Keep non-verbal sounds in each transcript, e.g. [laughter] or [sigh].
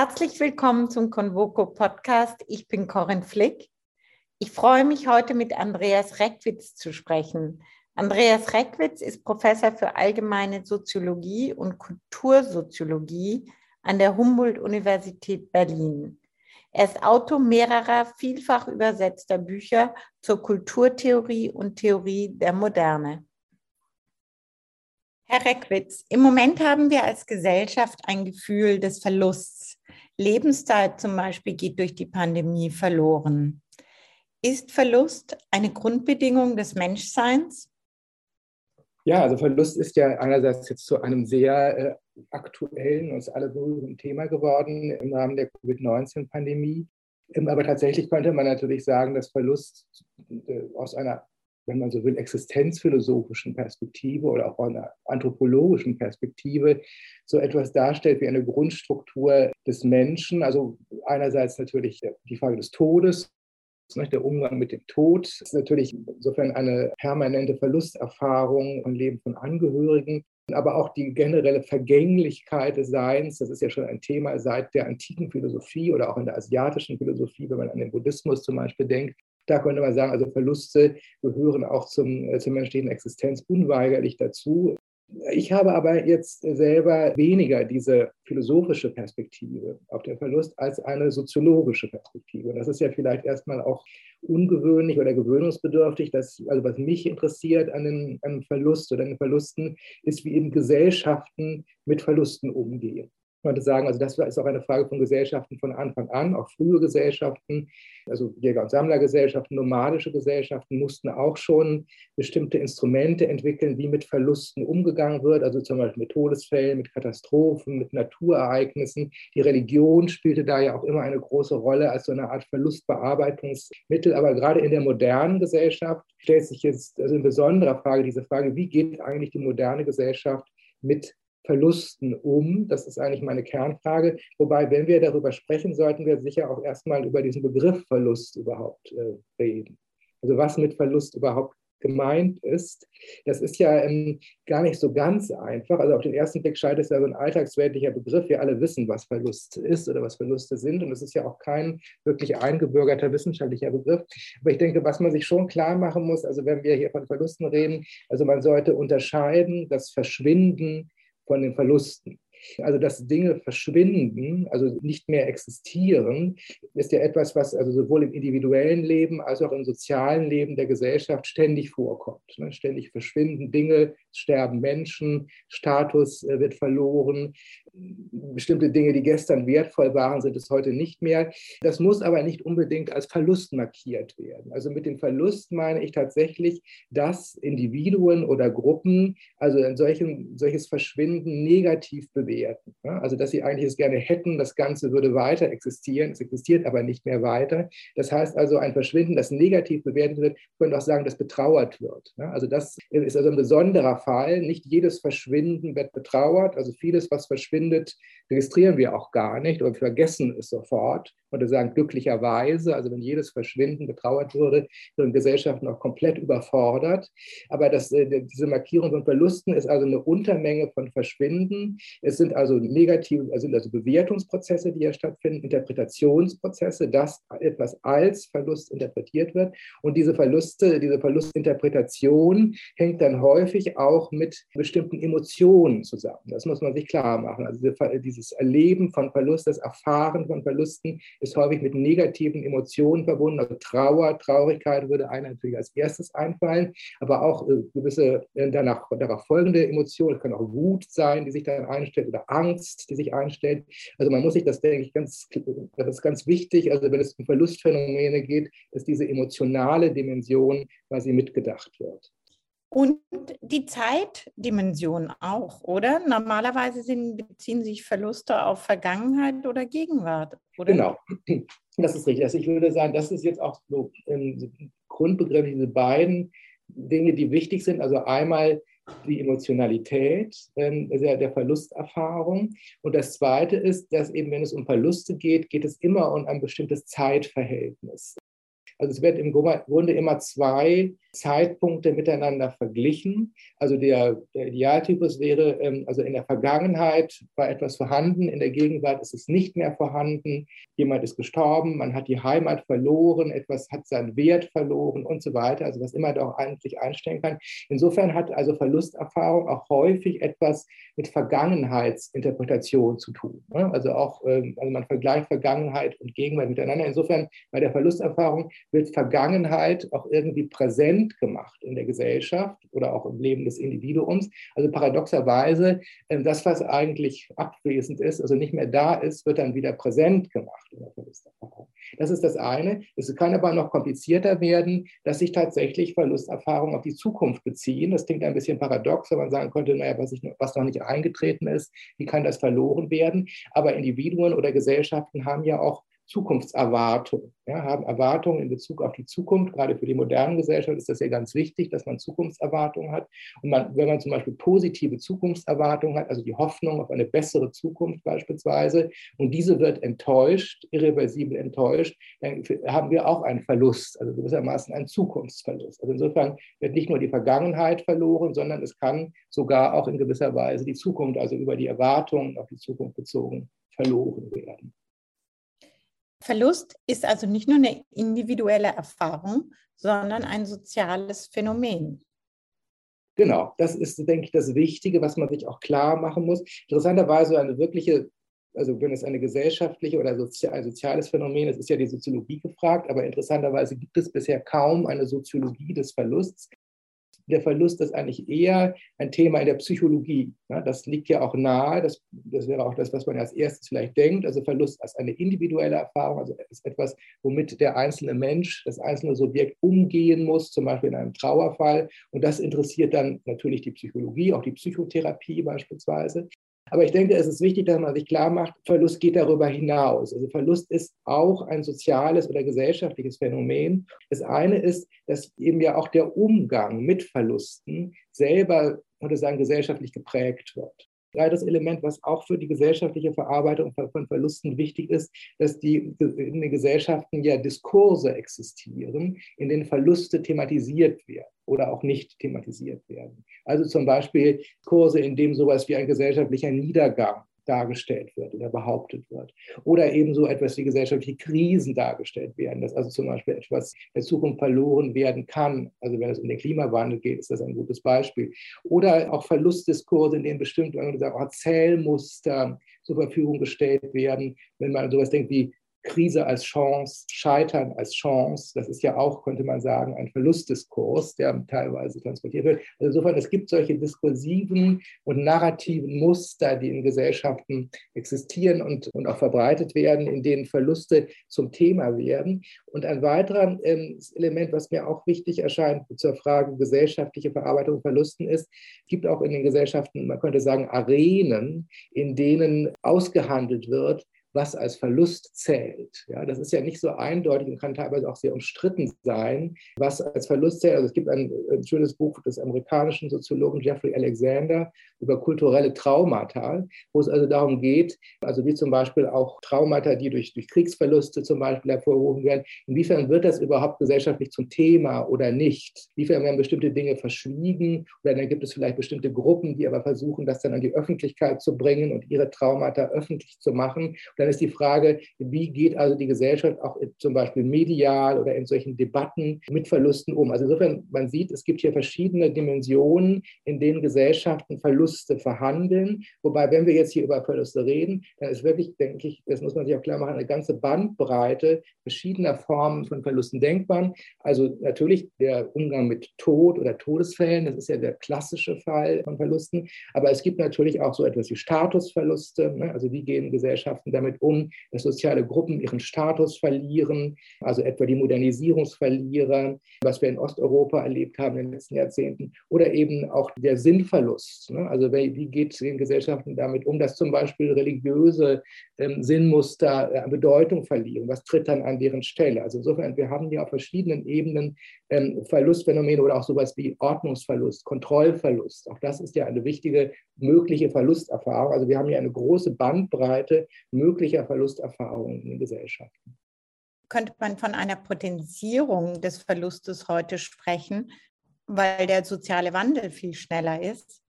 Herzlich willkommen zum Convoco Podcast. Ich bin Corinne Flick. Ich freue mich heute mit Andreas Reckwitz zu sprechen. Andreas Reckwitz ist Professor für allgemeine Soziologie und Kultursoziologie an der Humboldt-Universität Berlin. Er ist Autor mehrerer vielfach übersetzter Bücher zur Kulturtheorie und Theorie der Moderne. Herr Reckwitz, im Moment haben wir als Gesellschaft ein Gefühl des Verlusts. Lebenszeit zum Beispiel geht durch die Pandemie verloren. Ist Verlust eine Grundbedingung des Menschseins? Ja, also Verlust ist ja einerseits jetzt zu einem sehr äh, aktuellen, uns alle berührenden Thema geworden im Rahmen der Covid-19-Pandemie. Ähm, aber tatsächlich könnte man natürlich sagen, dass Verlust äh, aus einer wenn man so will, existenzphilosophischen Perspektive oder auch einer anthropologischen Perspektive so etwas darstellt wie eine Grundstruktur des Menschen. Also einerseits natürlich die Frage des Todes, ne, der Umgang mit dem Tod ist natürlich insofern eine permanente Verlusterfahrung im Leben von Angehörigen, aber auch die generelle Vergänglichkeit des Seins. Das ist ja schon ein Thema seit der antiken Philosophie oder auch in der asiatischen Philosophie, wenn man an den Buddhismus zum Beispiel denkt. Da könnte man sagen, also Verluste gehören auch zum, äh, zur menschlichen Existenz unweigerlich dazu. Ich habe aber jetzt selber weniger diese philosophische Perspektive auf den Verlust als eine soziologische Perspektive. Und das ist ja vielleicht erstmal auch ungewöhnlich oder gewöhnungsbedürftig. Dass, also was mich interessiert an dem Verlust oder an den Verlusten, ist, wie eben Gesellschaften mit Verlusten umgehen könnte sagen, also das ist auch eine Frage von Gesellschaften von Anfang an, auch frühe Gesellschaften, also Jäger- und Sammlergesellschaften, nomadische Gesellschaften mussten auch schon bestimmte Instrumente entwickeln, wie mit Verlusten umgegangen wird, also zum Beispiel mit Todesfällen, mit Katastrophen, mit Naturereignissen. Die Religion spielte da ja auch immer eine große Rolle als so eine Art Verlustbearbeitungsmittel, aber gerade in der modernen Gesellschaft stellt sich jetzt also in besonderer Frage diese Frage, wie geht eigentlich die moderne Gesellschaft mit Verlusten um? Das ist eigentlich meine Kernfrage. Wobei, wenn wir darüber sprechen, sollten wir sicher auch erstmal über diesen Begriff Verlust überhaupt äh, reden. Also was mit Verlust überhaupt gemeint ist. Das ist ja ähm, gar nicht so ganz einfach. Also auf den ersten Blick scheint es ja so ein alltagsweltlicher Begriff. Wir alle wissen, was Verlust ist oder was Verluste sind. Und es ist ja auch kein wirklich eingebürgerter wissenschaftlicher Begriff. Aber ich denke, was man sich schon klar machen muss, also wenn wir hier von Verlusten reden, also man sollte unterscheiden das Verschwinden von den Verlusten. Also dass Dinge verschwinden, also nicht mehr existieren, ist ja etwas, was also sowohl im individuellen Leben als auch im sozialen Leben der Gesellschaft ständig vorkommt. Ne? Ständig verschwinden Dinge, sterben Menschen, Status äh, wird verloren, bestimmte Dinge, die gestern wertvoll waren, sind es heute nicht mehr. Das muss aber nicht unbedingt als Verlust markiert werden. Also mit dem Verlust meine ich tatsächlich, dass Individuen oder Gruppen also ein solchen, solches Verschwinden negativ bewerten. Also dass sie eigentlich es gerne hätten, das Ganze würde weiter existieren, es existiert aber nicht mehr weiter. Das heißt also ein Verschwinden, das negativ bewertet wird, könnte auch sagen, das betrauert wird. Also das ist also ein besonderer Fall. Nicht jedes Verschwinden wird betrauert. Also vieles, was verschwindet, registrieren wir auch gar nicht oder vergessen es sofort oder sagen glücklicherweise, also wenn jedes Verschwinden betrauert würde, würden Gesellschaften auch komplett überfordert. Aber das, äh, diese Markierung von Verlusten ist also eine Untermenge von Verschwinden. Es sind also negative, also, also Bewertungsprozesse, die ja stattfinden, Interpretationsprozesse, dass etwas als Verlust interpretiert wird. Und diese Verluste, diese Verlustinterpretation hängt dann häufig auch mit bestimmten Emotionen zusammen. Das muss man sich klar machen. Also dieses Erleben von Verlust, das Erfahren von Verlusten ist häufig mit negativen Emotionen verbunden. Also Trauer, Traurigkeit würde einem natürlich als erstes einfallen, aber auch äh, gewisse äh, danach, darauf folgende Emotionen. Es kann auch Wut sein, die sich dann einstellt oder Angst, die sich einstellt. Also man muss sich das, denke ich, ganz, das ist ganz wichtig, also wenn es um Verlustphänomene geht, dass diese emotionale Dimension quasi mitgedacht wird. Und die Zeitdimension auch, oder? Normalerweise sind, beziehen sich Verluste auf Vergangenheit oder Gegenwart, oder? Genau, [clears throat] das ist richtig. Also ich würde sagen, das ist jetzt auch so im Grundbegriff, diese beiden Dinge, die wichtig sind. Also einmal die Emotionalität ähm, der, der Verlusterfahrung. Und das Zweite ist, dass eben, wenn es um Verluste geht, geht es immer um ein bestimmtes Zeitverhältnis. Also es wird im Grunde immer zwei Zeitpunkte miteinander verglichen. Also der, der Idealtypus wäre, ähm, also in der Vergangenheit war etwas vorhanden, in der Gegenwart ist es nicht mehr vorhanden, jemand ist gestorben, man hat die Heimat verloren, etwas hat seinen Wert verloren und so weiter, also was immer doch eigentlich einstellen kann. Insofern hat also Verlusterfahrung auch häufig etwas mit Vergangenheitsinterpretation zu tun. Ne? Also auch, ähm, also man vergleicht Vergangenheit und Gegenwart miteinander. Insofern bei der Verlusterfahrung wird Vergangenheit auch irgendwie präsent gemacht in der Gesellschaft oder auch im Leben des Individuums. Also paradoxerweise, ähm, das, was eigentlich abwesend ist, also nicht mehr da ist, wird dann wieder präsent gemacht. Das ist das eine. Es kann aber noch komplizierter werden, dass sich tatsächlich Verlusterfahrungen auf die Zukunft beziehen. Das klingt ein bisschen paradox, wenn man sagen könnte, naja, was, ich, was noch nicht eingetreten ist, wie kann das verloren werden? Aber Individuen oder Gesellschaften haben ja auch Zukunftserwartung, ja, haben Erwartungen in Bezug auf die Zukunft. Gerade für die moderne Gesellschaft ist das ja ganz wichtig, dass man Zukunftserwartungen hat. Und man, wenn man zum Beispiel positive Zukunftserwartungen hat, also die Hoffnung auf eine bessere Zukunft beispielsweise, und diese wird enttäuscht, irreversibel enttäuscht, dann haben wir auch einen Verlust, also gewissermaßen einen Zukunftsverlust. Also insofern wird nicht nur die Vergangenheit verloren, sondern es kann sogar auch in gewisser Weise die Zukunft, also über die Erwartungen auf die Zukunft bezogen, verloren werden. Verlust ist also nicht nur eine individuelle Erfahrung, sondern ein soziales Phänomen. Genau, das ist, denke ich, das Wichtige, was man sich auch klar machen muss. Interessanterweise eine wirkliche, also wenn es eine gesellschaftliche oder ein soziales Phänomen ist, ist ja die Soziologie gefragt, aber interessanterweise gibt es bisher kaum eine Soziologie des Verlusts der Verlust ist eigentlich eher ein Thema in der Psychologie. das liegt ja auch nahe, das, das wäre auch das, was man als erstes vielleicht denkt. Also Verlust als eine individuelle Erfahrung, also ist etwas, womit der einzelne Mensch, das einzelne Subjekt umgehen muss, zum Beispiel in einem Trauerfall. Und das interessiert dann natürlich die Psychologie, auch die Psychotherapie beispielsweise. Aber ich denke, es ist wichtig, dass man sich klar macht, Verlust geht darüber hinaus. Also Verlust ist auch ein soziales oder gesellschaftliches Phänomen. Das eine ist, dass eben ja auch der Umgang mit Verlusten selber, würde sagen, gesellschaftlich geprägt wird das Element, was auch für die gesellschaftliche Verarbeitung von Verlusten wichtig ist, dass die in den Gesellschaften ja Diskurse existieren, in denen Verluste thematisiert werden oder auch nicht thematisiert werden. Also zum Beispiel Kurse, in dem sowas wie ein gesellschaftlicher Niedergang dargestellt wird oder behauptet wird. Oder eben so etwas wie gesellschaftliche Krisen dargestellt werden, dass also zum Beispiel etwas in Zukunft verloren werden kann. Also wenn es um den Klimawandel geht, ist das ein gutes Beispiel. Oder auch Verlustdiskurse, in denen bestimmte Erzählmuster zur Verfügung gestellt werden, wenn man sowas denkt wie Krise als Chance, Scheitern als Chance. Das ist ja auch, könnte man sagen, ein Verlustdiskurs, der teilweise transportiert wird. Also insofern, es gibt solche diskursiven und narrativen Muster, die in Gesellschaften existieren und, und auch verbreitet werden, in denen Verluste zum Thema werden. Und ein weiteres ähm, Element, was mir auch wichtig erscheint zur Frage gesellschaftliche Verarbeitung von Verlusten ist, gibt auch in den Gesellschaften, man könnte sagen, Arenen, in denen ausgehandelt wird, was als Verlust zählt. Ja, das ist ja nicht so eindeutig und kann teilweise auch sehr umstritten sein, was als Verlust zählt. Also es gibt ein, ein schönes Buch des amerikanischen Soziologen Jeffrey Alexander über kulturelle Traumata, wo es also darum geht, also wie zum Beispiel auch Traumata, die durch, durch Kriegsverluste zum Beispiel hervorgerufen werden, inwiefern wird das überhaupt gesellschaftlich zum Thema oder nicht? Inwiefern werden bestimmte Dinge verschwiegen oder dann gibt es vielleicht bestimmte Gruppen, die aber versuchen, das dann an die Öffentlichkeit zu bringen und ihre Traumata öffentlich zu machen. Und dann ist die Frage, wie geht also die Gesellschaft auch zum Beispiel medial oder in solchen Debatten mit Verlusten um? Also insofern, man sieht, es gibt hier verschiedene Dimensionen, in denen Gesellschaften Verluste verhandeln. Wobei, wenn wir jetzt hier über Verluste reden, dann ist wirklich, denke ich, das muss man sich auch klar machen, eine ganze Bandbreite verschiedener Formen von Verlusten denkbar. Also natürlich der Umgang mit Tod oder Todesfällen, das ist ja der klassische Fall von Verlusten. Aber es gibt natürlich auch so etwas wie Statusverluste. Ne? Also wie gehen Gesellschaften damit damit um, dass soziale Gruppen ihren Status verlieren, also etwa die Modernisierungsverlierer, was wir in Osteuropa erlebt haben in den letzten Jahrzehnten, oder eben auch der Sinnverlust. Ne? Also wie geht es den Gesellschaften damit um, dass zum Beispiel religiöse ähm, Sinnmuster äh, Bedeutung verlieren? Was tritt dann an deren Stelle? Also insofern, wir haben ja auf verschiedenen Ebenen ähm, Verlustphänomene oder auch sowas wie Ordnungsverlust, Kontrollverlust. Auch das ist ja eine wichtige mögliche Verlusterfahrung. Also wir haben hier eine große Bandbreite möglicher Verlusterfahrungen in Gesellschaften. könnte man von einer Potenzierung des Verlustes heute sprechen, weil der soziale Wandel viel schneller ist?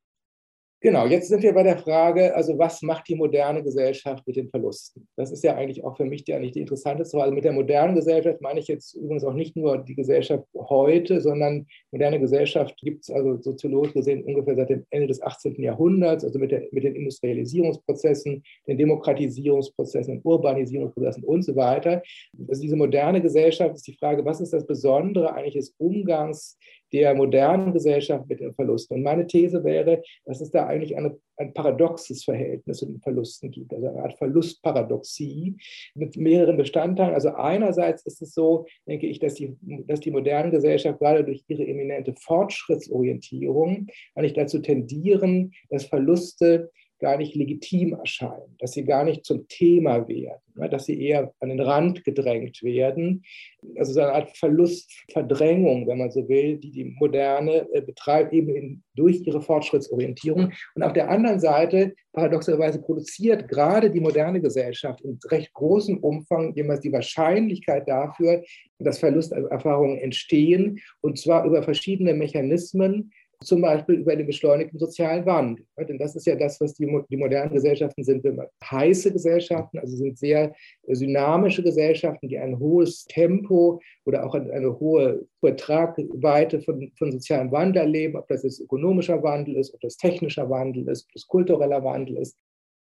Genau, jetzt sind wir bei der Frage, also was macht die moderne Gesellschaft mit den Verlusten? Das ist ja eigentlich auch für mich die, eigentlich die interessanteste Frage. Also mit der modernen Gesellschaft meine ich jetzt übrigens auch nicht nur die Gesellschaft heute, sondern moderne Gesellschaft gibt es also soziologisch gesehen ungefähr seit dem Ende des 18. Jahrhunderts, also mit, der, mit den Industrialisierungsprozessen, den Demokratisierungsprozessen, den Urbanisierungsprozessen und so weiter. Also diese moderne Gesellschaft ist die Frage, was ist das Besondere eigentlich des Umgangs der modernen Gesellschaft mit den Verlusten. Und meine These wäre, dass es da eigentlich eine, ein paradoxes Verhältnis zu den Verlusten gibt, also eine Art Verlustparadoxie mit mehreren Bestandteilen. Also einerseits ist es so, denke ich, dass die, dass die moderne Gesellschaft gerade durch ihre eminente Fortschrittsorientierung eigentlich dazu tendieren, dass Verluste gar nicht legitim erscheinen, dass sie gar nicht zum Thema werden, ne, dass sie eher an den Rand gedrängt werden. Also so eine Art Verlustverdrängung, wenn man so will, die die Moderne äh, betreibt, eben in, durch ihre Fortschrittsorientierung. Und auf der anderen Seite, paradoxerweise, produziert gerade die moderne Gesellschaft in recht großem Umfang jemals die Wahrscheinlichkeit dafür, dass Verlusterfahrungen entstehen, und zwar über verschiedene Mechanismen, zum Beispiel über den beschleunigten sozialen Wandel. Denn das ist ja das, was die, die modernen Gesellschaften sind. Heiße Gesellschaften, also sind sehr dynamische Gesellschaften, die ein hohes Tempo oder auch eine hohe Tragweite von, von sozialem Wandel erleben, ob das jetzt ökonomischer Wandel ist, ob das technischer Wandel ist, ob das kultureller Wandel ist.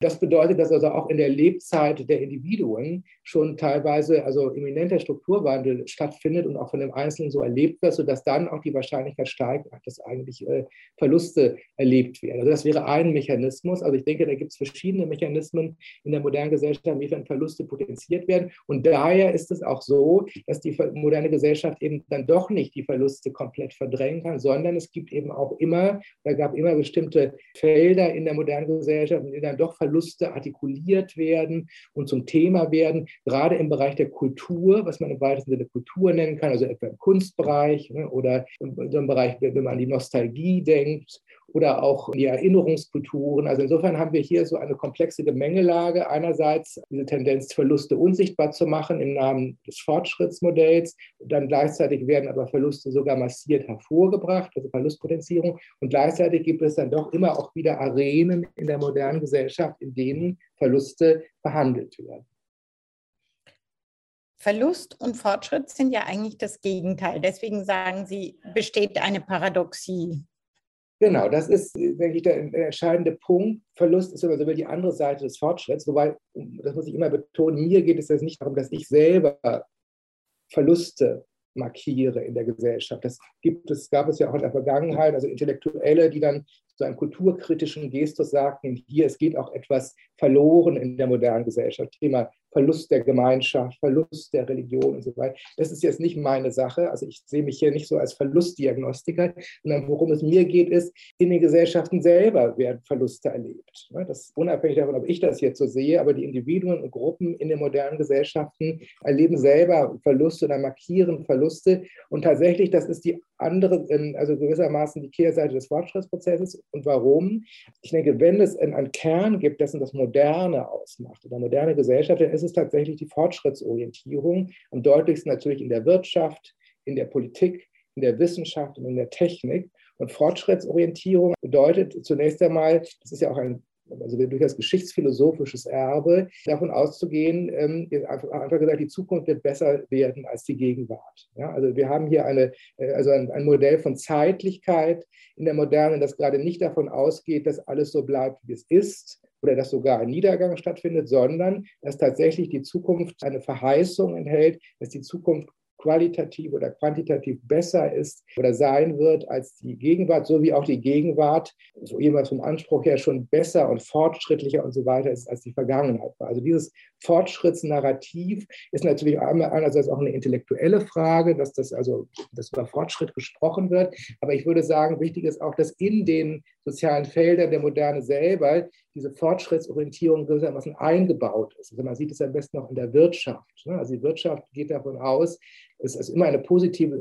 Das bedeutet, dass also auch in der Lebzeit der Individuen schon teilweise also eminenter Strukturwandel stattfindet und auch von dem Einzelnen so erlebt wird, sodass dann auch die Wahrscheinlichkeit steigt, dass eigentlich äh, Verluste erlebt werden. Also das wäre ein Mechanismus. Also ich denke, da gibt es verschiedene Mechanismen in der modernen Gesellschaft, inwiefern Verluste potenziert werden. Und daher ist es auch so, dass die moderne Gesellschaft eben dann doch nicht die Verluste komplett verdrängen kann, sondern es gibt eben auch immer, da gab immer bestimmte Felder in der modernen Gesellschaft, in denen dann doch Verluste Verluste artikuliert werden und zum Thema werden, gerade im Bereich der Kultur, was man im weitesten Sinne Kultur nennen kann, also etwa im Kunstbereich ne, oder im, im Bereich, wenn man an die Nostalgie denkt oder auch die Erinnerungskulturen. Also insofern haben wir hier so eine komplexe Gemengelage. Einerseits diese Tendenz, Verluste unsichtbar zu machen im Namen des Fortschrittsmodells. Dann gleichzeitig werden aber Verluste sogar massiert hervorgebracht, also Verlustpotenzierung. Und gleichzeitig gibt es dann doch immer auch wieder Arenen in der modernen Gesellschaft, in denen Verluste behandelt werden. Verlust und Fortschritt sind ja eigentlich das Gegenteil. Deswegen sagen Sie, besteht eine Paradoxie. Genau, das ist, denke ich, der entscheidende Punkt. Verlust ist immer so die andere Seite des Fortschritts. Wobei, das muss ich immer betonen, mir geht es jetzt nicht darum, dass ich selber Verluste markiere in der Gesellschaft. Das gibt es, gab es ja auch in der Vergangenheit, also Intellektuelle, die dann so einen kulturkritischen Gestus sagten, hier, es geht auch etwas verloren in der modernen Gesellschaft. Thema Verlust der Gemeinschaft, Verlust der Religion und so weiter. Das ist jetzt nicht meine Sache. Also ich sehe mich hier nicht so als Verlustdiagnostiker, sondern worum es mir geht, ist, in den Gesellschaften selber werden Verluste erlebt. Ne, das ist unabhängig davon, ob ich das jetzt so sehe, aber die Individuen und Gruppen in den modernen Gesellschaften erleben selber Verluste oder markieren Verluste. Und tatsächlich, das ist die andere, also gewissermaßen die Kehrseite des Fortschrittsprozesses. Und warum? Ich denke, wenn es einen Kern gibt, dessen das Moderne ausmacht, oder moderne Gesellschaft, dann ist es tatsächlich die Fortschrittsorientierung, am deutlichsten natürlich in der Wirtschaft, in der Politik, in der Wissenschaft und in der Technik. Und Fortschrittsorientierung bedeutet zunächst einmal, das ist ja auch ein also durchaus geschichtsphilosophisches Erbe, davon auszugehen, ähm, einfach, einfach, gesagt, die Zukunft wird besser werden als die Gegenwart. Ja, also wir haben hier eine, äh, also ein, ein, Modell von Zeitlichkeit in der Moderne, das gerade nicht davon ausgeht, dass alles so bleibt, wie es ist, oder dass sogar ein Niedergang stattfindet, sondern dass tatsächlich die Zukunft eine Verheißung enthält, dass die Zukunft qualitativ oder quantitativ besser ist oder sein wird als die Gegenwart, so wie auch die Gegenwart, so jeweils vom Anspruch her schon besser und fortschrittlicher und so weiter ist, als die Vergangenheit war. Also dieses Fortschrittsnarrativ ist natürlich einerseits auch eine intellektuelle Frage, dass das also dass über Fortschritt gesprochen wird, aber ich würde sagen, wichtig ist auch, dass in den sozialen Feldern der Moderne selber diese Fortschrittsorientierung gewissermaßen eingebaut ist. Also man sieht es am besten auch in der Wirtschaft. Ne? Also die Wirtschaft geht davon aus, es ist immer eine positive,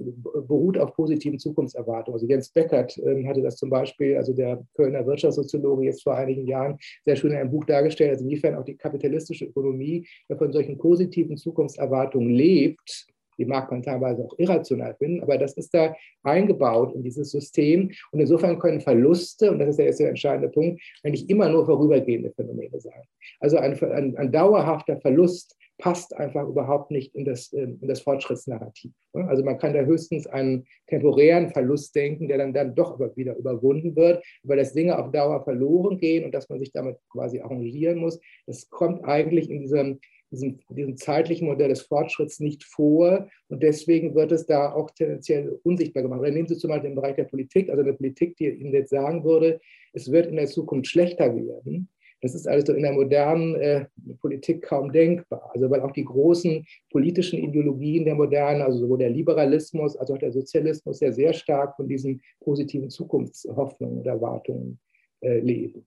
beruht auf positiven Zukunftserwartungen. Also Jens Beckert äh, hatte das zum Beispiel, also der Kölner Wirtschaftssoziologe jetzt vor einigen Jahren sehr schön in einem Buch dargestellt, also inwiefern auch die kapitalistische Ökonomie von solchen positiven Zukunftserwartungen lebt, die mag man teilweise auch irrational finden, aber das ist da eingebaut in dieses System. Und insofern können Verluste, und das ist ja jetzt der entscheidende Punkt, eigentlich immer nur vorübergehende Phänomene sein. Also ein, ein, ein dauerhafter Verlust passt einfach überhaupt nicht in das, in das Fortschrittsnarrativ. Also man kann da höchstens einen temporären Verlust denken, der dann, dann doch aber wieder überwunden wird, weil das Dinge auf Dauer verloren gehen und dass man sich damit quasi arrangieren muss. Das kommt eigentlich in diesem diesem, diesem zeitlichen Modell des Fortschritts nicht vor und deswegen wird es da auch tendenziell unsichtbar gemacht. Oder nehmen Sie zum Beispiel den Bereich der Politik, also eine Politik, die Ihnen jetzt sagen würde, es wird in der Zukunft schlechter werden. Das ist also in der modernen äh, Politik kaum denkbar. Also weil auch die großen politischen Ideologien der modernen, also sowohl der Liberalismus als auch der Sozialismus ja sehr stark von diesen positiven Zukunftshoffnungen und Erwartungen äh, leben.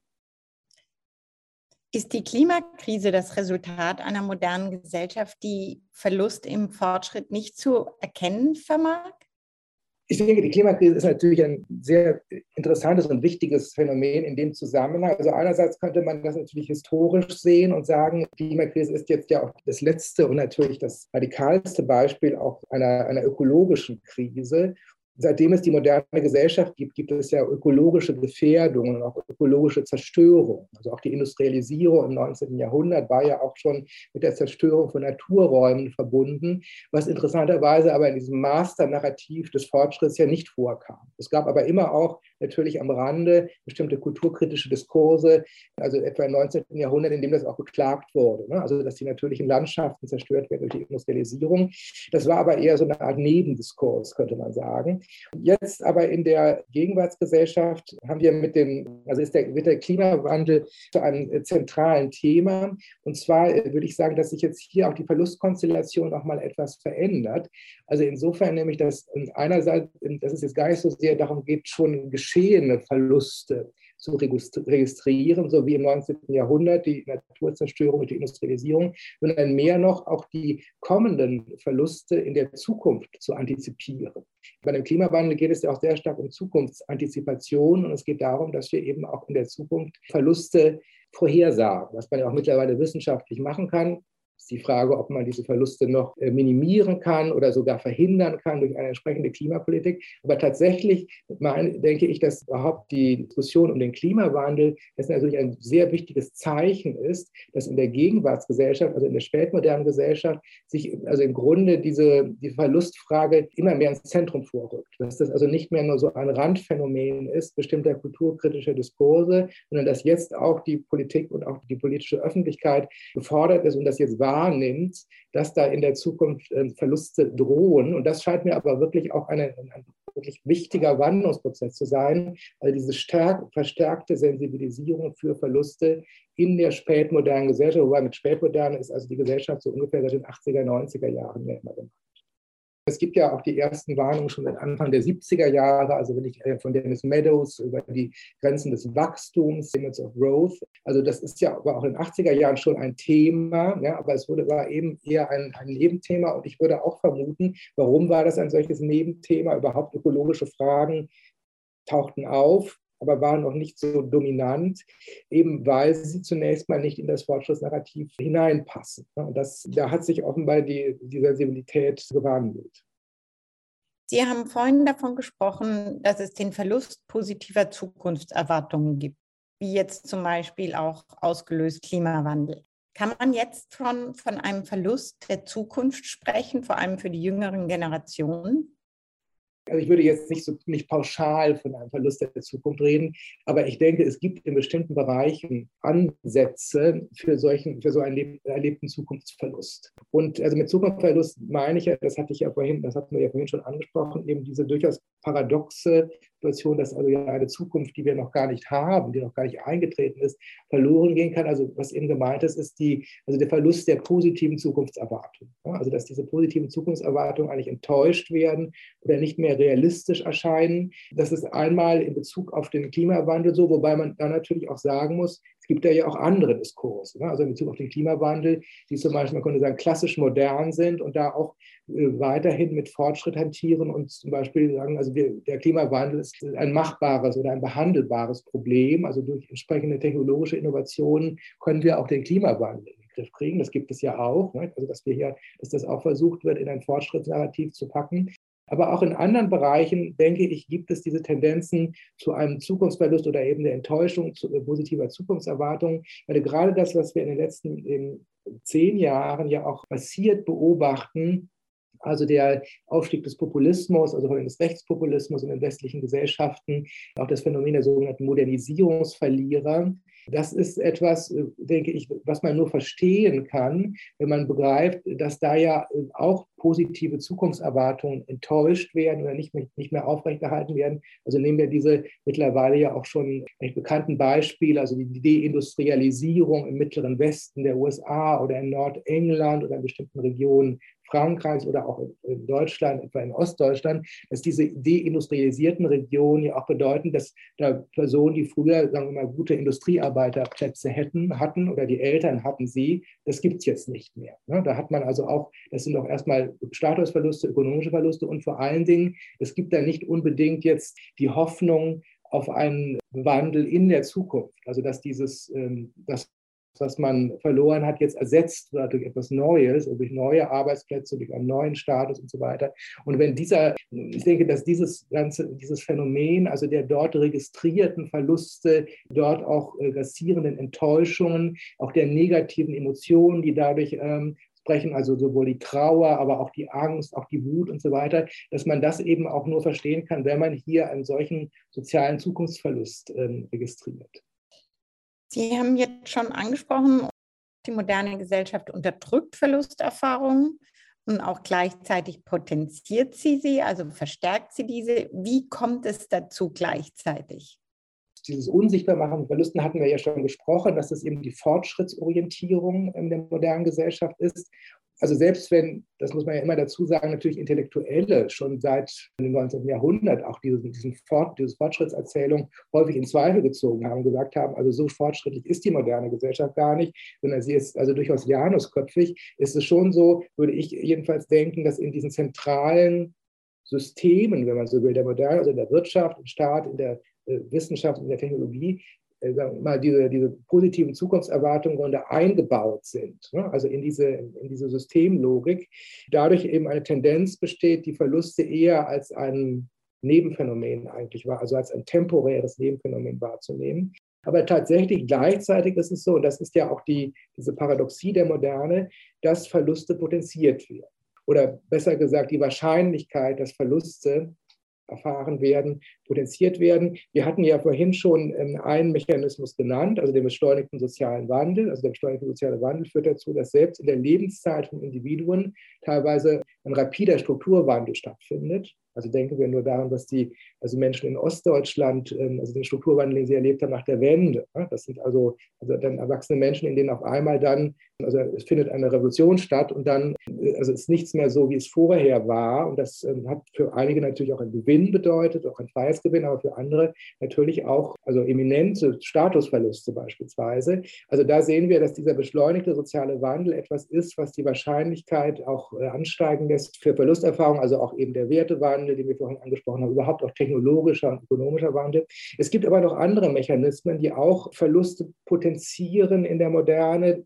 Ist die Klimakrise das Resultat einer modernen Gesellschaft, die Verlust im Fortschritt nicht zu erkennen vermag? Ich denke, die Klimakrise ist natürlich ein sehr interessantes und wichtiges Phänomen in dem Zusammenhang. Also einerseits könnte man das natürlich historisch sehen und sagen, die Klimakrise ist jetzt ja auch das letzte und natürlich das radikalste Beispiel auch einer, einer ökologischen Krise seitdem es die moderne Gesellschaft gibt, gibt es ja ökologische Gefährdungen und auch ökologische Zerstörung. Also auch die Industrialisierung im 19. Jahrhundert war ja auch schon mit der Zerstörung von Naturräumen verbunden, was interessanterweise aber in diesem Master-Narrativ des Fortschritts ja nicht vorkam. Es gab aber immer auch natürlich am Rande bestimmte kulturkritische Diskurse, also etwa im 19. Jahrhundert, in dem das auch beklagt wurde. Ne? Also dass die natürlichen Landschaften zerstört werden durch die Industrialisierung. Das war aber eher so eine Art Nebendiskurs, könnte man sagen. Jetzt aber in der Gegenwartsgesellschaft haben wir mit dem, also ist der, wird der Klimawandel zu einem zentralen Thema. Und zwar würde ich sagen, dass sich jetzt hier auch die Verlustkonstellation auch mal etwas verändert. Also insofern nämlich, dass einerseits, dass es jetzt gar nicht so sehr darum geht, schon geschehene Verluste zu registrieren, so wie im 19. Jahrhundert die Naturzerstörung und die Industrialisierung, sondern mehr noch auch die kommenden Verluste in der Zukunft zu antizipieren. Bei dem Klimawandel geht es ja auch sehr stark um Zukunftsantizipation und es geht darum, dass wir eben auch in der Zukunft Verluste vorhersagen, was man ja auch mittlerweile wissenschaftlich machen kann ist die Frage, ob man diese Verluste noch äh, minimieren kann oder sogar verhindern kann durch eine entsprechende Klimapolitik. Aber tatsächlich meine, denke ich, dass überhaupt die Diskussion um den Klimawandel das natürlich ein sehr wichtiges Zeichen ist, dass in der Gegenwartsgesellschaft, also in der spätmodernen Gesellschaft, sich also im Grunde diese die Verlustfrage immer mehr ins Zentrum vorrückt. Dass das also nicht mehr nur so ein Randphänomen ist bestimmter kulturkritischer Diskurse, sondern dass jetzt auch die Politik und auch die politische Öffentlichkeit gefordert ist und dass jetzt wahrnimmt, dass da in der Zukunft äh, Verluste drohen. Und das scheint mir aber wirklich auch eine, ein wirklich wichtiger Wandlungsprozess zu sein, also diese stark, verstärkte Sensibilisierung für Verluste in der spätmodernen Gesellschaft, wobei mit spätmodern ist also die Gesellschaft so ungefähr seit den 80er, 90er Jahren ja immer gemacht. Es gibt ja auch die ersten Warnungen schon seit Anfang der 70er Jahre, also wenn ich äh, von Dennis Meadows über die Grenzen des Wachstums, Limits of Growth, also das ist ja aber auch in den 80er Jahren schon ein Thema, ja, aber es wurde, war eben eher ein, ein Nebenthema. Und ich würde auch vermuten, warum war das ein solches Nebenthema? Überhaupt ökologische Fragen tauchten auf, aber waren noch nicht so dominant, eben weil sie zunächst mal nicht in das Fortschrittsnarrativ hineinpassen. Und das, da hat sich offenbar die, die Sensibilität gewandelt. Sie haben vorhin davon gesprochen, dass es den Verlust positiver Zukunftserwartungen gibt, wie jetzt zum Beispiel auch ausgelöst Klimawandel. Kann man jetzt schon von einem Verlust der Zukunft sprechen, vor allem für die jüngeren Generationen? Also ich würde jetzt nicht so nicht pauschal von einem Verlust der Zukunft reden, aber ich denke, es gibt in bestimmten Bereichen Ansätze für, solchen, für so einen erlebten Zukunftsverlust. Und also mit Zukunftsverlust meine ich ja, das hatte ich ja vorhin, das hatten wir ja vorhin schon angesprochen, eben diese durchaus paradoxe Situation, dass also ja eine Zukunft, die wir noch gar nicht haben, die noch gar nicht eingetreten ist, verloren gehen kann. Also was eben gemeint ist, ist die, also der Verlust der positiven Zukunftserwartung. Also dass diese positiven Zukunftserwartungen eigentlich enttäuscht werden oder nicht mehr realistisch erscheinen. Das ist einmal in Bezug auf den Klimawandel so, wobei man da natürlich auch sagen muss, Es gibt ja auch andere Diskurse, ne? also in Bezug auf den Klimawandel, die zum Beispiel, man könnte sagen, klassisch modern sind und da auch äh, weiterhin mit Fortschritt hantieren und zum Beispiel sagen, also wir, der Klimawandel ist ein machbares oder ein behandelbares Problem. Also durch entsprechende technologische Innovationen können wir auch den Klimawandel in den Griff kriegen. Das gibt es ja auch. Ne? Also dass wir hier, dass das auch versucht wird, in ein Fortschrittsnarrativ zu packen. Aber auch in anderen Bereichen, denke ich, gibt es diese Tendenzen zu einem Zukunftsverlust oder eben der Enttäuschung zu, äh, positiver Zukunftserwartungen. Weil gerade das, was wir in den letzten zehn Jahren ja auch passiert beobachten, also der Aufstieg des Populismus, also des Rechtspopulismus in den westlichen Gesellschaften, auch das Phänomen der sogenannten Modernisierungsverlierer, das ist etwas, äh, denke ich, was man nur verstehen kann, wenn man begreift, dass da ja äh, auch positive Zukunftserwartungen enttäuscht werden oder nicht mehr, nicht mehr aufrechterhalten werden. Also nehmen wir diese mittlerweile ja auch schon recht bekannten Beispiele, also die Deindustrialisierung im mittleren Westen der USA oder in Nordengland oder in bestimmten Regionen Frankreichs oder auch in Deutschland, etwa in Ostdeutschland, dass diese deindustrialisierten Regionen ja auch bedeuten, dass da Personen, die früher, sagen wir mal, gute Industriearbeiterplätze hätten, hatten oder die Eltern hatten sie, das gibt es jetzt nicht mehr. Ne? Da hat man also auch, das sind auch erstmal Statusverluste, ökonomische Verluste und vor allen Dingen, es gibt da nicht unbedingt jetzt die Hoffnung, auf einen Wandel in der Zukunft. Also dass dieses, ähm, das was man verloren hat, jetzt ersetzt wird durch etwas Neues, durch neue Arbeitsplätze, durch einen neuen Status und so weiter. Und wenn dieser, ich denke, dass dieses ganze, dieses Phänomen, also der dort registrierten Verluste, dort auch äh, grassierenden Enttäuschungen, auch der negativen Emotionen, die dadurch ähm, sprechen, also sowohl die Trauer, aber auch die Angst, auch die Wut und so weiter, dass man das eben auch nur verstehen kann, wenn man hier einen solchen sozialen Zukunftsverlust ähm, registriert. Sie haben jetzt schon angesprochen, die moderne Gesellschaft unterdrückt Verlusterfahrungen und auch gleichzeitig potenziert sie sie, also verstärkt sie diese. Wie kommt es dazu gleichzeitig? Dieses Unsichtbarmachen von Verlusten hatten wir ja schon gesprochen, dass das eben die Fortschrittsorientierung in der modernen Gesellschaft ist also selbst wenn, das muss man ja immer dazu sagen, natürlich Intellektuelle schon seit dem 19. Jahrhundert auch diese, diesen Fort, diese Fortschrittserzählung häufig in Zweifel gezogen haben, gesagt haben, also so fortschrittlich ist die moderne Gesellschaft gar nicht, sondern sie ist also durchaus janusköpfig, ist es schon so, würde ich jedenfalls denken, dass in diesen zentralen Systemen, wenn man so will, der Moderne, also in der Wirtschaft, im Staat, in der äh, Wissenschaft, in der Technologie, äh, mal diese, diese positiven Zukunftserwartungen Grunde eingebaut sind, ne? also in diese, in diese Systemlogik, dadurch eben eine Tendenz besteht, die Verluste eher als ein Nebenphänomen eigentlich war, also als ein temporäres Nebenphänomen wahrzunehmen. Aber tatsächlich gleichzeitig ist es so, und das ist ja auch die, diese Paradoxie der Moderne, dass Verluste potenziert werden. Oder besser gesagt, die Wahrscheinlichkeit, dass Verluste erfahren werden, potenziert werden. Wir hatten ja vorhin schon ähm, einen Mechanismus genannt, also den beschleunigten sozialen Wandel. Also der beschleunigte soziale Wandel führt dazu, dass selbst in der Lebenszeit von Individuen teilweise ein rapider Strukturwandel stattfindet. Also denken wir nur daran, was die also Menschen in Ostdeutschland, ähm, also den Strukturwandel, den sie erlebt haben nach der Wende. Das sind also, also dann erwachsene Menschen, in denen auf einmal dann, also es findet eine Revolution statt und dann, äh, also ist nichts mehr so, wie es vorher war. Und das ähm, hat für einige natürlich auch einen Gewinn bedeutet, auch einen Freiheitsgewinn, aber für andere natürlich auch, also eminente Statusverluste beispielsweise. Also da sehen wir, dass dieser beschleunigte soziale Wandel etwas ist, was die Wahrscheinlichkeit auch äh, ansteigen lässt für Verlusterfahrung, also auch eben der Wertewandel Wandel, den wir vorhin angesprochen haben, überhaupt auch technologischer und ökonomischer Wandel. Es gibt aber noch andere Mechanismen, die auch Verluste potenzieren in der Moderne.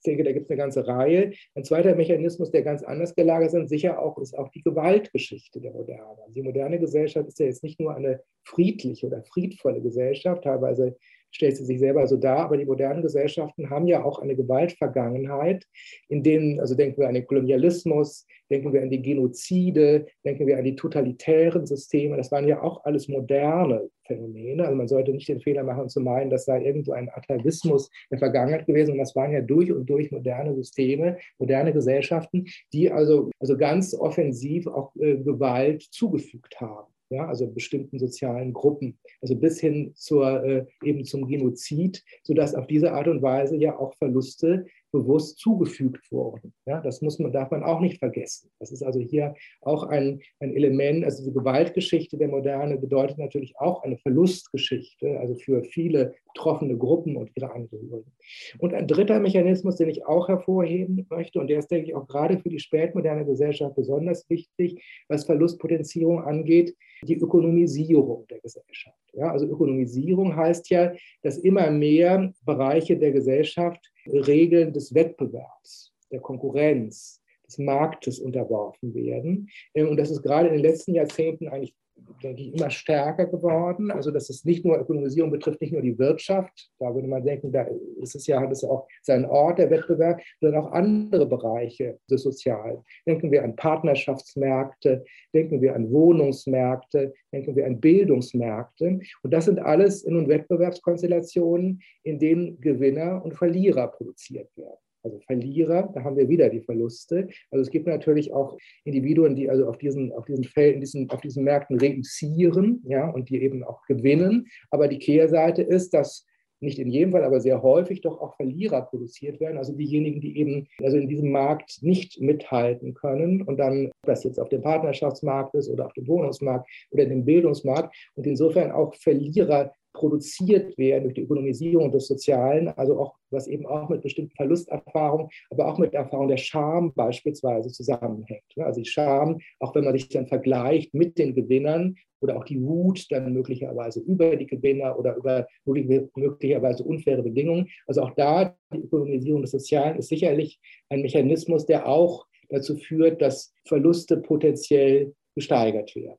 Ich denke, da gibt es eine ganze Reihe. Ein zweiter Mechanismus, der ganz anders gelagert ist, sicher auch, ist auch die Gewaltgeschichte der Moderne. Also die moderne Gesellschaft ist ja jetzt nicht nur eine friedliche oder friedvolle Gesellschaft, teilweise stellt sie sich selber so dar, aber die modernen Gesellschaften haben ja auch eine Gewaltvergangenheit, in denen, also denken wir an den Kolonialismus, denken wir an die Genozide, denken wir an die totalitären Systeme, das waren ja auch alles moderne Phänomene. Also man sollte nicht den Fehler machen zu meinen, das sei irgendwo ein Atavismus der Vergangenheit gewesen, und das waren ja durch und durch moderne Systeme, moderne Gesellschaften, die also, also ganz offensiv auch äh, Gewalt zugefügt haben ja, also bestimmten sozialen Gruppen, also bis hin zur, äh, eben zum Genozid, sodass auf diese Art und Weise ja auch Verluste bewusst zugefügt wurden. Ja, das muss man, darf man auch nicht vergessen. Das ist also hier auch ein, ein Element, also die Gewaltgeschichte der Moderne bedeutet natürlich auch eine Verlustgeschichte, also für viele betroffene Gruppen und ihre Angehörigen. Und ein dritter Mechanismus, den ich auch hervorheben möchte, und der ist, denke ich, auch gerade für die spätmoderne Gesellschaft besonders wichtig, was Verlustpotenzierung angeht, die Ökonomisierung der Gesellschaft. Ja, also Ökonomisierung heißt ja, dass immer mehr Bereiche der Gesellschaft Regeln des Wettbewerbs, der Konkurrenz, des Marktes unterworfen werden. Ähm, und das ist gerade in den letzten Jahrzehnten eigentlich denke ich, immer stärker geworden. Also dass es nicht nur Ökonomisierung betrifft, nicht nur die Wirtschaft. Da würde man denken, da ist es ja, hat es ja auch seinen Ort, der Wettbewerb, sondern auch andere Bereiche des Sozialen. Denken wir an Partnerschaftsmärkte, denken wir an Wohnungsmärkte, denken wir an Bildungsmärkte. Und das sind alles nun Wettbewerbskonstellationen, in denen Gewinner und Verlierer produziert werden also Verlierer, da haben wir wieder die Verluste. Also es gibt natürlich auch Individuen, die also auf diesen, auf diesen Feldern, diesen, auf diesen Märkten reüssieren, ja, und die eben auch gewinnen. Aber die Kehrseite ist, dass nicht in jedem Fall, aber sehr häufig doch auch Verlierer produziert werden, also diejenigen, die eben also in diesem Markt nicht mithalten können und dann, ob das jetzt auf dem Partnerschaftsmarkt ist oder auf dem Wohnungsmarkt oder dem Bildungsmarkt und insofern auch Verlierer produziert werden durch die Ökonomisierung des Sozialen, also auch was eben auch mit bestimmten Verlusterfahrungen, aber auch mit Erfahrung der Scham beispielsweise zusammenhängt. Also die Scham, auch wenn man sich dann vergleicht mit den Gewinnern oder auch die Wut dann möglicherweise über die Gewinner oder über möglicherweise unfaire Bedingungen. Also auch da die Ökonomisierung des Sozialen ist sicherlich ein Mechanismus, der auch dazu führt, dass Verluste potenziell gesteigert werden.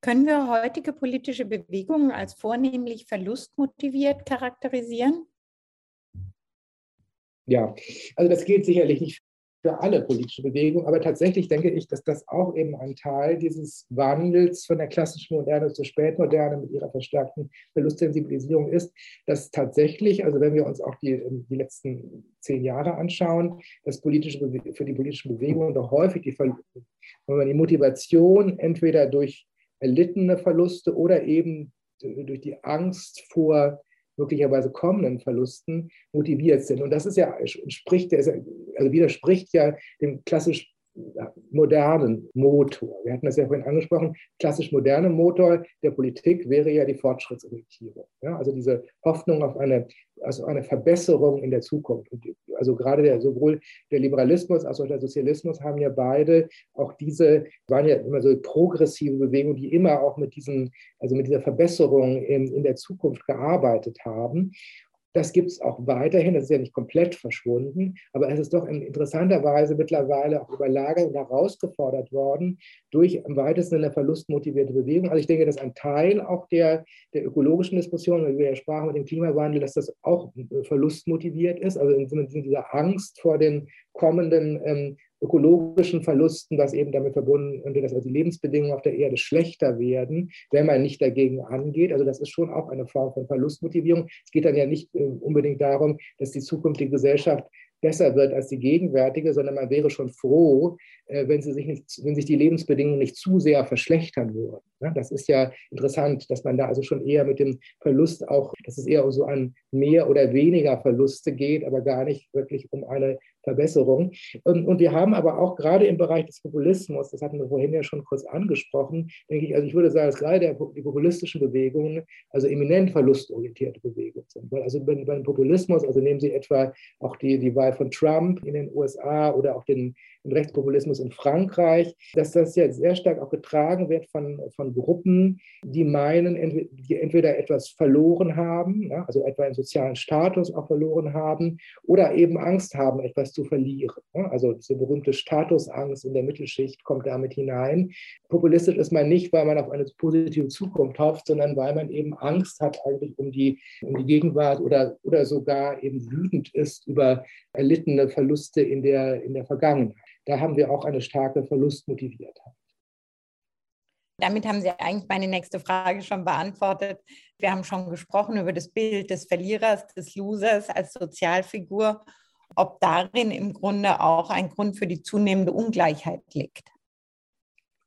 Können wir heutige politische Bewegungen als vornehmlich verlustmotiviert charakterisieren? Ja, also das gilt sicherlich nicht für alle politische Bewegungen, aber tatsächlich denke ich, dass das auch eben ein Teil dieses Wandels von der klassischen Moderne zur Spätmoderne mit ihrer verstärkten Verlustsensibilisierung ist, dass tatsächlich, also wenn wir uns auch die, die letzten zehn Jahre anschauen, dass politische für die politischen Bewegungen doch häufig die, wenn man die Motivation entweder durch erlittene Verluste oder eben durch die Angst vor möglicherweise kommenden Verlusten motiviert sind. Und das ist ja, entspricht, also widerspricht ja dem klassisch modernen Motor. Wir hatten das ja vorhin angesprochen, klassisch moderne Motor der Politik wäre ja die Fortschrittsorientierung. Ja, also diese Hoffnung auf eine, also eine Verbesserung in der Zukunft. Also gerade der, sowohl der Liberalismus als auch der Sozialismus haben ja beide auch diese, waren ja immer so progressive Bewegungen, die immer auch mit diesen, also mit dieser Verbesserung in, in der Zukunft gearbeitet haben. Das gibt es auch weiterhin, das ist ja nicht komplett verschwunden, aber es ist doch in interessanter Weise mittlerweile auch überlagert und herausgefordert worden durch im weitesten eine verlustmotivierte Bewegung. Also ich denke, dass ein Teil auch der, der ökologischen Diskussion, wenn wir ja sprachen mit dem Klimawandel, dass das auch verlustmotiviert ist, also in, in dieser Angst vor den kommenden ähm, ökologischen Verlusten, was eben damit verbunden ist, dass also die Lebensbedingungen auf der Erde schlechter werden, wenn man nicht dagegen angeht. Also das ist schon auch eine Form von Verlustmotivierung. Es geht dann ja nicht äh, unbedingt darum, dass die zukünftige Gesellschaft besser wird als die gegenwärtige, sondern man wäre schon froh, wenn, sie sich nicht, wenn sich die Lebensbedingungen nicht zu sehr verschlechtern würden. Das ist ja interessant, dass man da also schon eher mit dem Verlust auch, dass es eher so an mehr oder weniger Verluste geht, aber gar nicht wirklich um eine Verbesserung. Und wir haben aber auch gerade im Bereich des Populismus, das hatten wir vorhin ja schon kurz angesprochen, denke ich, also ich würde sagen, dass gerade die populistischen Bewegungen also eminent verlustorientierte Bewegungen sind. Weil also beim Populismus, also nehmen Sie etwa auch die, die Wahl von Trump in den USA oder auch den, den Rechtspopulismus in Frankreich, dass das ja sehr stark auch getragen wird von, von Gruppen, die meinen, die entweder etwas verloren haben, ja, also etwa einen sozialen Status auch verloren haben, oder eben Angst haben, etwas zu verlieren. Also diese berühmte Statusangst in der Mittelschicht kommt damit hinein. Populistisch ist man nicht, weil man auf eine positive Zukunft hofft, sondern weil man eben Angst hat eigentlich um die, um die Gegenwart oder, oder sogar eben wütend ist über erlittene Verluste in der, in der Vergangenheit. Da haben wir auch eine starke Verlustmotiviertheit. Damit haben Sie eigentlich meine nächste Frage schon beantwortet. Wir haben schon gesprochen über das Bild des Verlierers, des Losers als Sozialfigur ob darin im Grunde auch ein Grund für die zunehmende Ungleichheit liegt.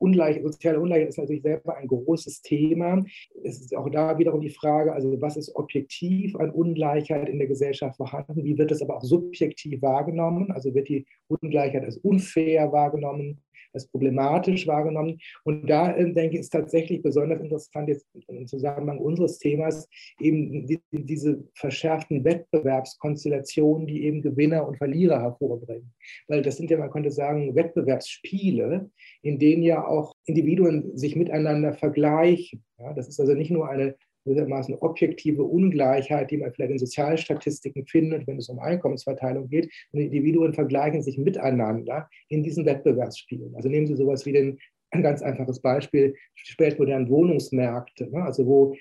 Ungleich, soziale Ungleichheit ist natürlich selber ein großes Thema. Es ist auch da wiederum die Frage, also was ist objektiv an Ungleichheit in der Gesellschaft vorhanden? Wie wird das aber auch subjektiv wahrgenommen? Also wird die Ungleichheit als unfair wahrgenommen? Als problematisch wahrgenommen. Und da äh, denke ich, ist tatsächlich besonders interessant jetzt im Zusammenhang unseres Themas eben die, diese verschärften Wettbewerbskonstellationen, die eben Gewinner und Verlierer hervorbringen. Weil das sind ja, man könnte sagen, Wettbewerbsspiele, in denen ja auch Individuen sich miteinander vergleichen. Ja, das ist also nicht nur eine gewissermaßen objektive Ungleichheit, die man vielleicht in Sozialstatistiken findet, wenn es um Einkommensverteilung geht. Und Individuen vergleichen sich miteinander in diesen Wettbewerbsspielen. Also nehmen Sie sowas wie den, ein ganz einfaches Beispiel, spätmodernen Wohnungsmärkte, ne? also wo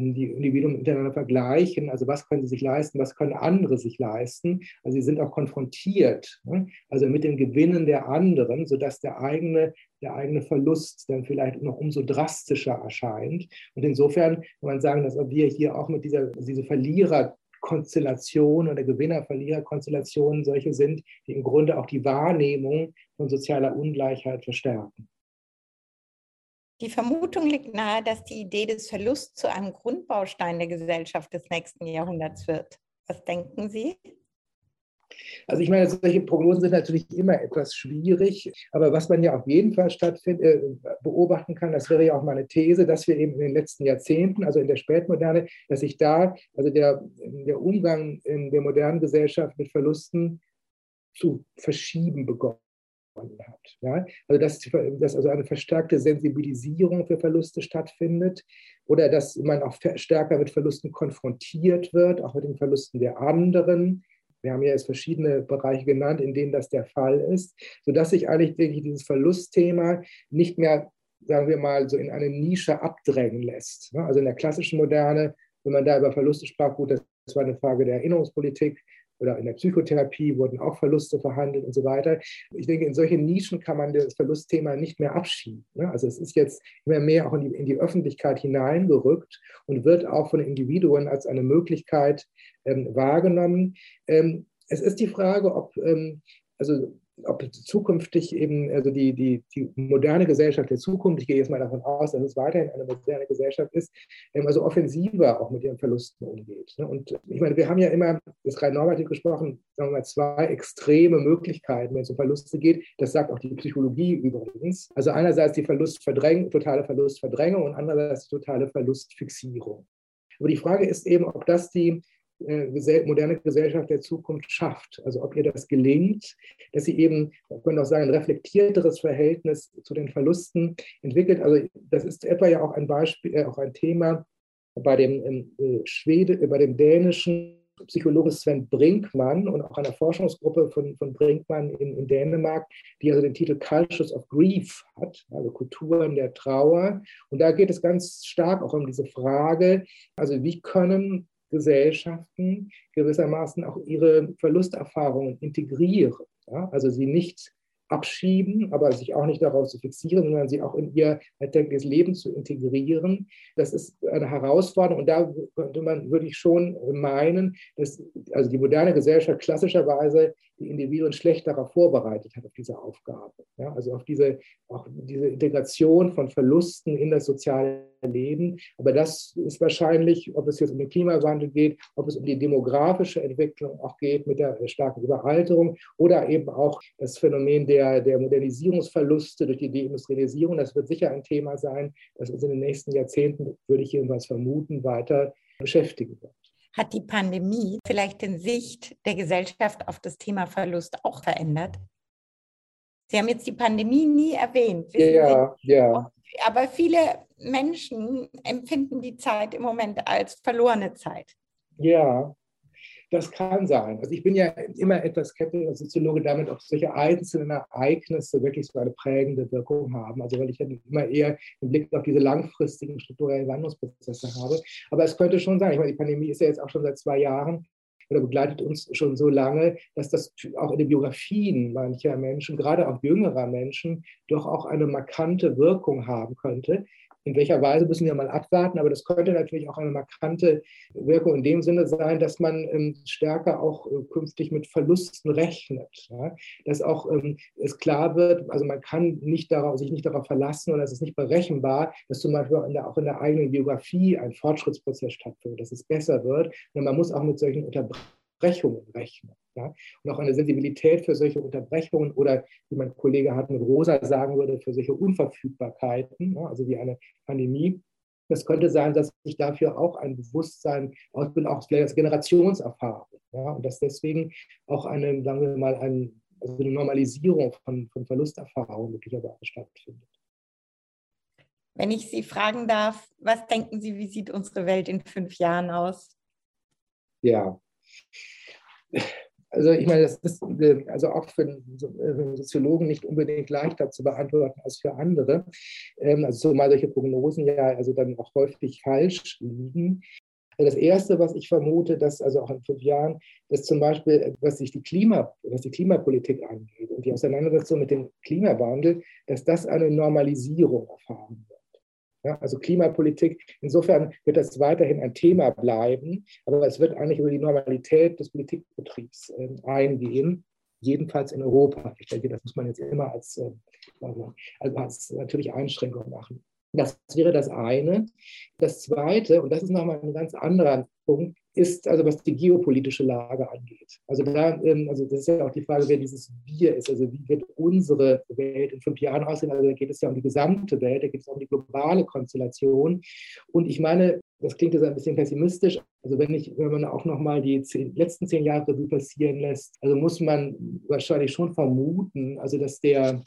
die Individuen miteinander vergleichen. Also was können sie sich leisten, was können andere sich leisten. Also sie sind auch konfrontiert, ne? also mit den Gewinnen der anderen, sodass der eigene, der eigene Verlust dann vielleicht noch umso drastischer erscheint. Und insofern kann man sagen, dass wir hier auch mit dieser diese Verlierer oder Gewinner-Verlierer-Konstellationen solche sind, die im Grunde auch die Wahrnehmung von sozialer Ungleichheit verstärken. Die Vermutung liegt nahe, dass die Idee des Verlusts zu einem Grundbaustein der Gesellschaft des nächsten Jahrhunderts wird. Was denken Sie? Also ich meine, solche Prognosen sind natürlich immer etwas schwierig, aber was man ja auf jeden Fall äh, beobachten kann, das wäre ja auch meine These, dass wir eben in den letzten Jahrzehnten, also in der Spätmoderne, dass sich da, also der, der Umgang in der modernen Gesellschaft mit Verlusten zu verschieben begonnen hat. Ja? Also dass, dass also eine verstärkte Sensibilisierung für Verluste stattfindet oder dass man auch stärker mit Verlusten konfrontiert wird, auch mit den Verlusten der anderen. Wir haben ja jetzt verschiedene Bereiche genannt, in denen das der Fall ist, sodass sich eigentlich dieses Verlustthema nicht mehr, sagen wir mal, so in eine Nische abdrängen lässt. Also in der klassischen Moderne, wenn man da über Verluste sprach, gut, das war eine Frage der Erinnerungspolitik, oder in der Psychotherapie wurden auch Verluste verhandelt und so weiter. Ich denke, in solchen Nischen kann man das Verlustthema nicht mehr abschieben. Ne? Also es ist jetzt immer mehr auch in die, in die Öffentlichkeit hineingerückt und wird auch von Individuen als eine Möglichkeit ähm, wahrgenommen. Ähm, es ist die Frage, ob ähm, also ob zukünftig eben, also die, die, die moderne Gesellschaft der Zukunft, ich gehe jetzt mal davon aus, dass es weiterhin eine moderne Gesellschaft ist, ähm, also offensiver auch mit ihren Verlusten umgeht. Ne? Und ich meine, wir haben ja immer, das rein normativ gesprochen, sagen wir mal, zwei extreme Möglichkeiten, wenn es um Verluste geht. Das sagt auch die Psychologie übrigens. Also einerseits die Verlustverdrängung, totale Verlustverdrängung und andererseits die totale Verlustfixierung. Aber die Frage ist eben, ob das die moderne Gesellschaft der Zukunft schafft. Also ob ihr das gelingt, dass sie eben, man könnte auch sagen, ein reflektierteres Verhältnis zu den Verlusten entwickelt. Also das ist etwa ja auch ein Beispiel, äh, auch ein Thema bei dem ähm, äh, Schwede, bei dem dänischen Psychologen Sven Brinkmann und auch einer Forschungsgruppe von, von Brinkmann in, in Dänemark, die also den Titel Cultures of Grief hat, also Kulturen der Trauer. Und da geht es ganz stark auch um diese Frage, also wie können Gesellschaften gewissermaßen auch ihre Verlusterfahrungen integrieren. Ja? Also sie nicht abschieben, aber sich auch nicht darauf zu fixieren, sondern sie auch in ihr alltägliches Leben zu integrieren. Das ist eine Herausforderung und da könnte man wirklich schon meinen, dass also die moderne Gesellschaft klassischerweise die Individuen schlecht darauf vorbereitet hat, auf diese Aufgabe. Ja, also auf diese, auch diese Integration von Verlusten in das soziale Leben. Aber das ist wahrscheinlich, ob es jetzt um den Klimawandel geht, ob es um die demografische Entwicklung auch geht mit der starken Überalterung oder eben auch das Phänomen der, der Modernisierungsverluste durch die Deindustrialisierung. Das wird sicher ein Thema sein, das uns in den nächsten Jahrzehnten, würde ich jedenfalls vermuten, weiter beschäftigen wird hat die Pandemie vielleicht den Sicht der Gesellschaft auf das Thema Verlust auch verändert? Sie haben jetzt die Pandemie nie erwähnt. Ja, Sie? ja. Aber viele Menschen empfinden die Zeit im Moment als verlorene Zeit. Ja, das kann sein. Also ich bin ja immer etwas skeptisch als Soziologe damit, ob solche einzelnen Ereignisse wirklich so eine prägende Wirkung haben. Also weil ich ja immer eher den Blick auf diese langfristigen strukturellen Wandlungsprozesse habe. Aber es könnte schon sein. Ich meine, die Pandemie ist ja jetzt auch schon seit zwei Jahren oder begleitet uns schon so lange, dass das auch in den Biografien mancher Menschen, gerade auch jüngerer Menschen, doch auch eine markante Wirkung haben könnte. In welcher Weise müssen wir mal abwarten, aber das könnte natürlich auch eine markante Wirkung in dem Sinne sein, dass man ähm, stärker auch äh, künftig mit Verlusten rechnet. Ja? Dass auch ähm, es klar wird, also man kann nicht darauf, sich nicht darauf verlassen oder es ist nicht berechenbar, dass zum Beispiel in der, auch in der eigenen Biografie ein Fortschrittsprozess stattfindet, dass es besser wird. Und man muss auch mit solchen Unterbrechungen rechnen. Ja? Und auch eine Sensibilität für solche Unterbrechungen oder, wie mein Kollege Hartmut Rosa sagen würde, für solche Unverfügbarkeiten, ja? also wie eine Pandemie. Das könnte sein, dass sich dafür auch ein Bewusstsein ausbildet, auch vielleicht als Generationserfahrung. Ja? Und dass deswegen auch eine, sagen wir mal, ein, also eine Normalisierung von, von Verlusterfahrungen möglicherweise stattfindet. Wenn ich Sie fragen darf, was denken Sie, wie sieht unsere Welt in fünf Jahren aus? Ja, also ich meine, das ist also auch für einen Soziologen nicht unbedingt leichter zu beantworten als für andere. Ähm, also zumal solche Prognosen ja also dann auch häufig falsch liegen. Also das Erste, was ich vermute, dass also auch in fünf Jahren, dass zum Beispiel, was sich die Klima, was die Klimapolitik angeht und die Auseinandersetzung mit dem Klimawandel, dass das eine Normalisierung erfahren wird. Ja, also Klimapolitik, insofern wird das weiterhin ein Thema bleiben, aber es wird eigentlich über die Normalität des Politikbetriebs äh, eingehen, jedenfalls in Europa. Ich denke, das muss man jetzt immer als, äh, also als natürlich Einschränkung machen. Das wäre das eine. Das zweite, und das ist nochmal ein ganz anderer Punkt, ist, also was die geopolitische Lage angeht. Also da, ähm, also das ist ja auch die Frage, wer dieses Wir ist. Also wie wird unsere Welt in fünf Jahren aussehen? Also da geht es ja um die gesamte Welt, da geht es um die globale Konstellation. Und ich meine, das klingt jetzt ein bisschen pessimistisch. Also wenn ich, wenn man auch nochmal die zehn, letzten zehn Jahre Revue passieren lässt, also muss man wahrscheinlich schon vermuten, also dass der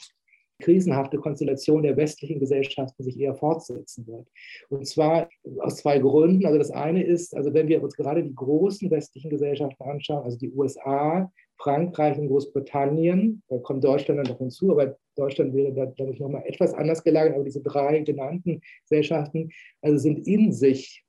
krisenhafte Konstellation der westlichen Gesellschaften sich eher fortsetzen wird. Und zwar aus zwei Gründen. Also das eine ist, also wenn wir uns gerade die großen westlichen Gesellschaften anschauen, also die USA, Frankreich und Großbritannien, da kommt Deutschland dann noch hinzu, aber Deutschland wäre da, glaube ich, nochmal etwas anders gelagert, aber diese drei genannten Gesellschaften, also sind in sich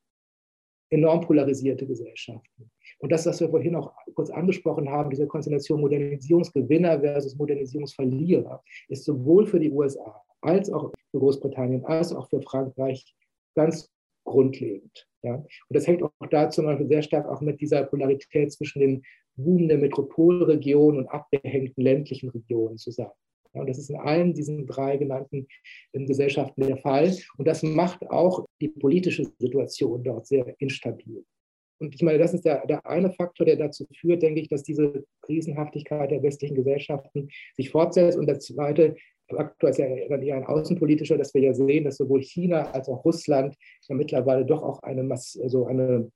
enorm polarisierte Gesellschaften. Und das, was wir vorhin auch kurz angesprochen haben, diese Konstellation Modernisierungsgewinner versus Modernisierungsverlierer, ist sowohl für die USA als auch für Großbritannien als auch für Frankreich ganz grundlegend. Ja? Und das hängt auch da zum Beispiel sehr stark auch mit dieser Polarität zwischen den boomenden Metropolregionen und abgehängten ländlichen Regionen zusammen. Ja, und das ist in allen diesen drei genannten ähm, Gesellschaften der Fall. Und das macht auch die politische Situation dort sehr instabil. Und ich meine, das ist der, der eine Faktor, der dazu führt, denke ich, dass diese Krisenhaftigkeit der westlichen Gesellschaften sich fortsetzt. Und der zweite Faktor ist ja dann eher ein außenpolitischer, dass wir ja sehen, dass sowohl China als auch Russland ja mittlerweile doch auch eine, also eine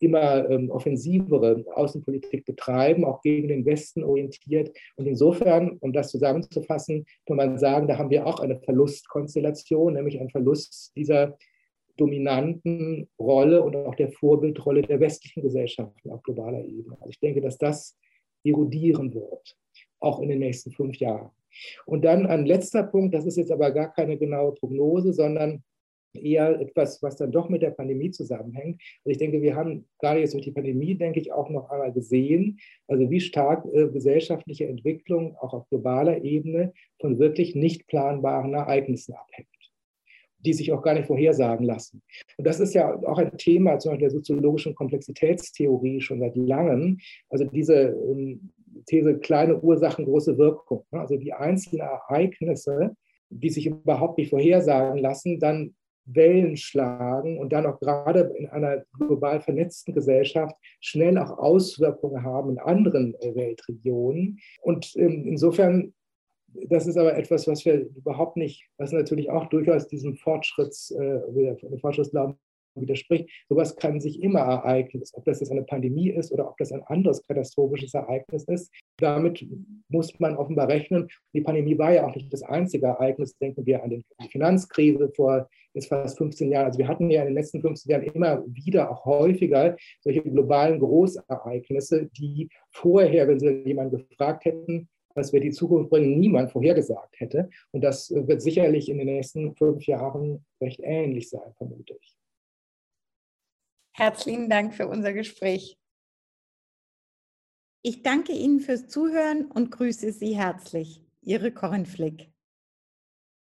immer ähm, offensivere Außenpolitik betreiben, auch gegen den Westen orientiert. Und insofern, um das zusammenzufassen, kann man sagen, da haben wir auch eine Verlustkonstellation, nämlich einen Verlust dieser dominanten Rolle und auch der Vorbildrolle der westlichen Gesellschaften auf globaler Ebene. Also ich denke, dass das erodieren wird, auch in den nächsten fünf Jahren. Und dann ein letzter Punkt, das ist jetzt aber gar keine genaue Prognose, sondern eher etwas, was dann doch mit der Pandemie zusammenhängt. Also ich denke, wir haben gerade jetzt durch die Pandemie, denke ich, auch noch einmal gesehen, also wie stark äh, gesellschaftliche Entwicklung auch auf globaler Ebene von wirklich nicht planbaren Ereignissen abhängt die sich auch gar nicht vorhersagen lassen. Und das ist ja auch ein Thema zum Beispiel der soziologischen Komplexitätstheorie schon seit langem. Also diese ähm, These kleine Ursachen, große Wirkung. Ne? Also die einzelnen Ereignisse, die sich überhaupt nicht vorhersagen lassen, dann Wellen schlagen und dann auch gerade in einer global vernetzten Gesellschaft schnell auch Auswirkungen haben in anderen äh, Weltregionen. Und ähm, insofern das ist aber etwas, was wir überhaupt nicht, was natürlich auch durchaus diesem Fortschritts, äh, Fortschrittsglauben widerspricht. Sowas kann sich immer ereignen, ob das jetzt eine Pandemie ist oder ob das ein anderes katastrophisches Ereignis ist. Damit muss man offenbar rechnen. Die Pandemie war ja auch nicht das einzige Ereignis. Denken wir an die Finanzkrise vor jetzt fast 15 Jahren. Also wir hatten ja in den letzten 15 Jahren immer wieder, auch häufiger, solche globalen Großereignisse, die vorher, wenn Sie jemanden gefragt hätten, was wir die Zukunft bringen, niemand vorhergesagt hätte. Und das wird sicherlich in den nächsten fünf Jahren recht ähnlich sein, vermute ich. Herzlichen Dank für unser Gespräch. Ich danke Ihnen fürs Zuhören und grüße Sie herzlich. Ihre Corinne Flick.